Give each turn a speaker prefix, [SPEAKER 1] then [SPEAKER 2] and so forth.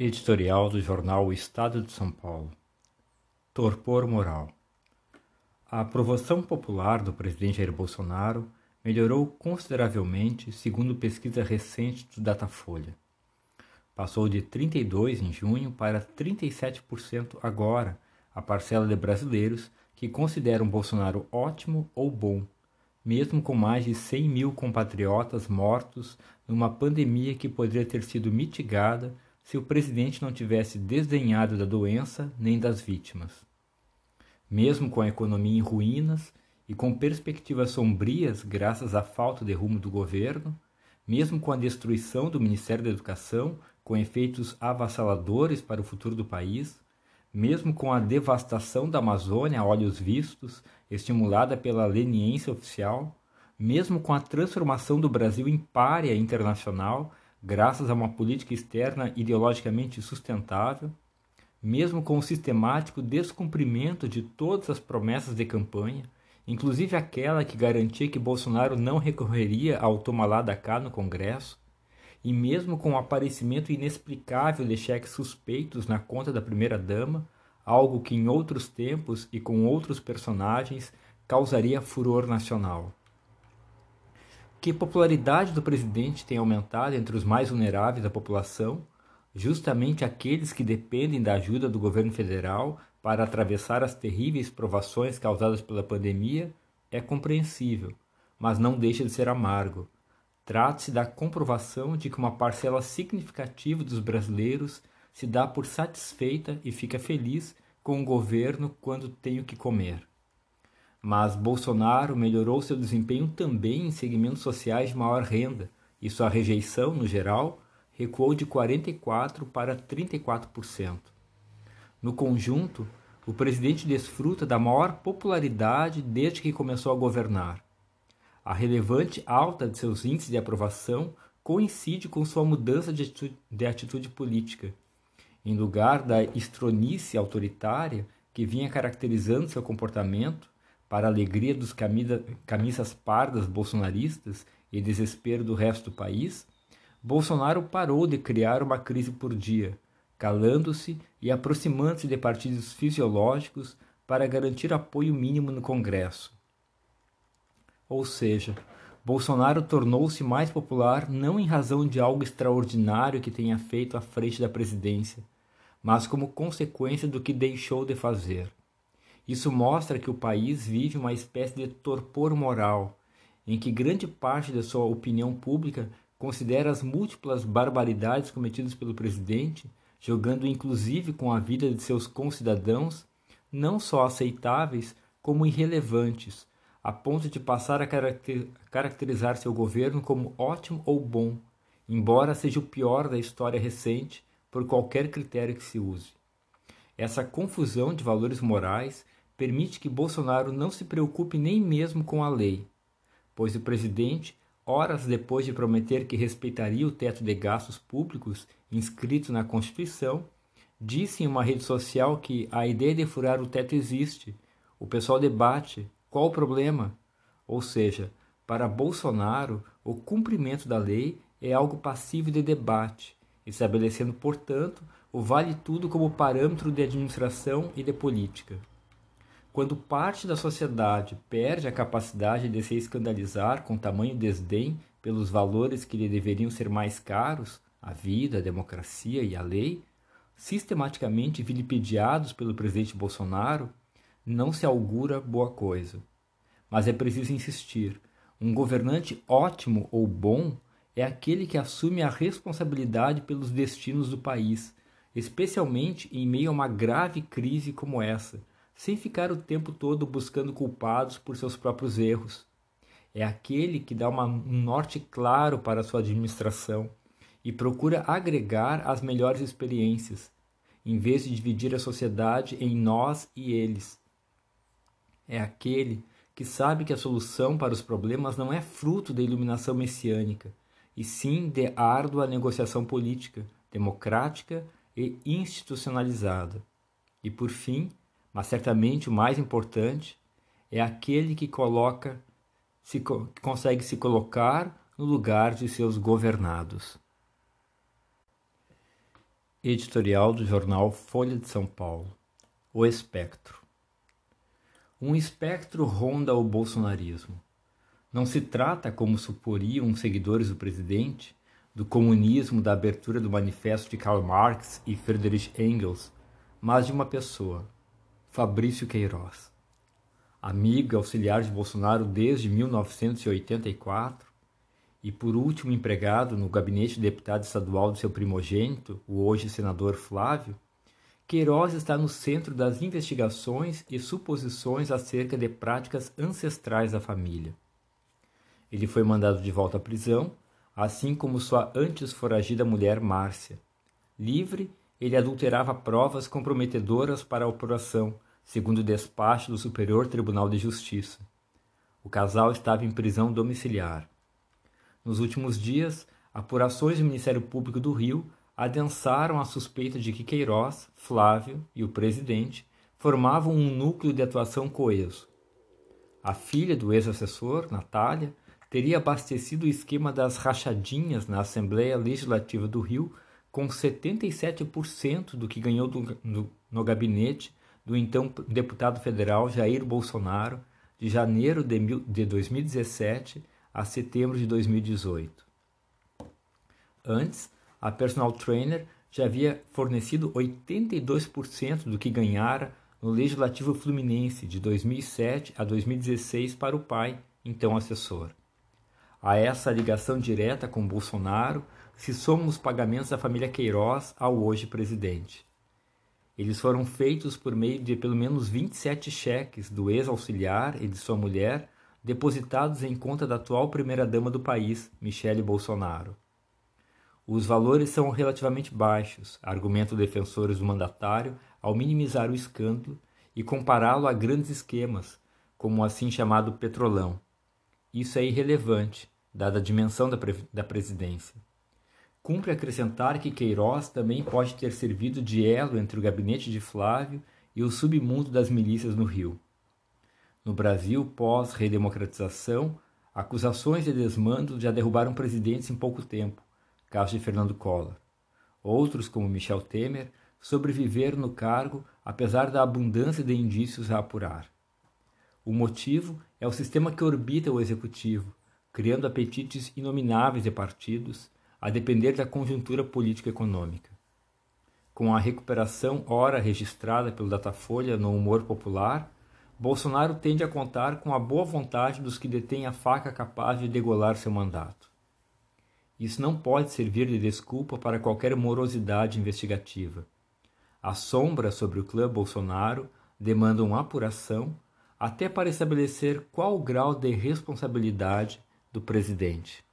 [SPEAKER 1] Editorial do jornal O Estado de São Paulo. Torpor moral. A aprovação popular do presidente Jair Bolsonaro melhorou consideravelmente, segundo pesquisa recente do Datafolha. Passou de 32 em junho para 37% agora, a parcela de brasileiros que consideram Bolsonaro ótimo ou bom, mesmo com mais de 100 mil compatriotas mortos numa pandemia que poderia ter sido mitigada se o presidente não tivesse desdenhado da doença nem das vítimas. Mesmo com a economia em ruínas e com perspectivas sombrias graças à falta de rumo do governo, mesmo com a destruição do Ministério da Educação, com efeitos avassaladores para o futuro do país, mesmo com a devastação da Amazônia a olhos vistos, estimulada pela leniência oficial, mesmo com a transformação do Brasil em párea internacional graças a uma política externa ideologicamente sustentável, mesmo com o sistemático descumprimento de todas as promessas de campanha, inclusive aquela que garantia que Bolsonaro não recorreria ao toma lá da cá no Congresso, e mesmo com o aparecimento inexplicável de cheques suspeitos na conta da primeira-dama, algo que em outros tempos e com outros personagens causaria furor nacional que a popularidade do presidente tem aumentado entre os mais vulneráveis da população, justamente aqueles que dependem da ajuda do governo federal para atravessar as terríveis provações causadas pela pandemia, é compreensível, mas não deixa de ser amargo. Trata-se da comprovação de que uma parcela significativa dos brasileiros se dá por satisfeita e fica feliz com o governo quando tem o que comer. Mas Bolsonaro melhorou seu desempenho também em segmentos sociais de maior renda, e sua rejeição, no geral, recuou de 44% para 34%. No conjunto, o presidente desfruta da maior popularidade desde que começou a governar. A relevante alta de seus índices de aprovação coincide com sua mudança de atitude, de atitude política. Em lugar da estronice autoritária que vinha caracterizando seu comportamento, para a alegria dos camisa, camisas pardas bolsonaristas e desespero do resto do país, Bolsonaro parou de criar uma crise por dia, calando-se e aproximando-se de partidos fisiológicos para garantir apoio mínimo no Congresso. Ou seja, Bolsonaro tornou-se mais popular não em razão de algo extraordinário que tenha feito à frente da presidência, mas como consequência do que deixou de fazer. Isso mostra que o país vive uma espécie de torpor moral, em que grande parte da sua opinião pública considera as múltiplas barbaridades cometidas pelo presidente, jogando inclusive com a vida de seus concidadãos, não só aceitáveis, como irrelevantes, a ponto de passar a caracterizar seu governo como ótimo ou bom, embora seja o pior da história recente por qualquer critério que se use. Essa confusão de valores morais permite que Bolsonaro não se preocupe nem mesmo com a lei, pois o presidente, horas depois de prometer que respeitaria o teto de gastos públicos inscrito na Constituição, disse em uma rede social que a ideia de furar o teto existe. O pessoal debate qual o problema. Ou seja, para Bolsonaro, o cumprimento da lei é algo passivo de debate, estabelecendo, portanto, o vale tudo como parâmetro de administração e de política. Quando parte da sociedade perde a capacidade de se escandalizar com tamanho desdém pelos valores que lhe deveriam ser mais caros, a vida, a democracia e a lei, sistematicamente vilipendiados pelo presidente Bolsonaro, não se augura boa coisa. Mas é preciso insistir: um governante ótimo ou bom é aquele que assume a responsabilidade pelos destinos do país, especialmente em meio a uma grave crise como essa sem ficar o tempo todo buscando culpados por seus próprios erros. É aquele que dá uma, um norte claro para sua administração e procura agregar as melhores experiências, em vez de dividir a sociedade em nós e eles. É aquele que sabe que a solução para os problemas não é fruto da iluminação messiânica, e sim de árdua negociação política, democrática e institucionalizada. E por fim, mas certamente o mais importante é aquele que coloca, se, que consegue se colocar no lugar de seus governados. Editorial do jornal Folha de São Paulo. O espectro. Um espectro ronda o bolsonarismo. Não se trata, como suporiam seguidores do presidente, do comunismo da abertura do manifesto de Karl Marx e Friedrich Engels, mas de uma pessoa, Fabrício Queiroz. Amigo e auxiliar de Bolsonaro desde 1984, e por último empregado no gabinete de deputado estadual do seu primogênito, o hoje senador Flávio, Queiroz está no centro das investigações e suposições acerca de práticas ancestrais da família. Ele foi mandado de volta à prisão, assim como sua antes foragida mulher Márcia. Livre, ele adulterava provas comprometedoras para a apuração, segundo o despacho do Superior Tribunal de Justiça. O casal estava em prisão domiciliar. Nos últimos dias, apurações do Ministério Público do Rio adensaram a suspeita de que Queiroz, Flávio e o presidente formavam um núcleo de atuação coeso. A filha do ex-assessor, Natália, teria abastecido o esquema das rachadinhas na Assembleia Legislativa do Rio com 77% do que ganhou do, no, no gabinete do então deputado federal Jair Bolsonaro de janeiro de, de 2017 a setembro de 2018. Antes, a personal trainer já havia fornecido 82% do que ganhara no Legislativo Fluminense de 2007 a 2016 para o pai, então assessor. A essa ligação direta com Bolsonaro se somam os pagamentos da família Queiroz ao hoje presidente. Eles foram feitos por meio de pelo menos 27 cheques do ex-auxiliar e de sua mulher depositados em conta da atual primeira-dama do país, Michele Bolsonaro. Os valores são relativamente baixos, argumentam defensores do mandatário ao minimizar o escândalo e compará-lo a grandes esquemas, como o assim chamado petrolão. Isso é irrelevante, dada a dimensão da, da presidência. Cumpre acrescentar que Queiroz também pode ter servido de elo entre o gabinete de Flávio e o submundo das milícias no Rio. No Brasil, pós-redemocratização, acusações de desmando já derrubaram presidentes em pouco tempo, caso de Fernando Collor. Outros, como Michel Temer, sobreviveram no cargo apesar da abundância de indícios a apurar. O motivo é o sistema que orbita o executivo, criando apetites inomináveis de partidos, a depender da conjuntura político-econômica. Com a recuperação ora registrada pelo Datafolha no humor popular, Bolsonaro tende a contar com a boa vontade dos que detêm a faca capaz de degolar seu mandato. Isso não pode servir de desculpa para qualquer morosidade investigativa. As sombras sobre o clã Bolsonaro demandam apuração até para estabelecer qual o grau de responsabilidade do presidente.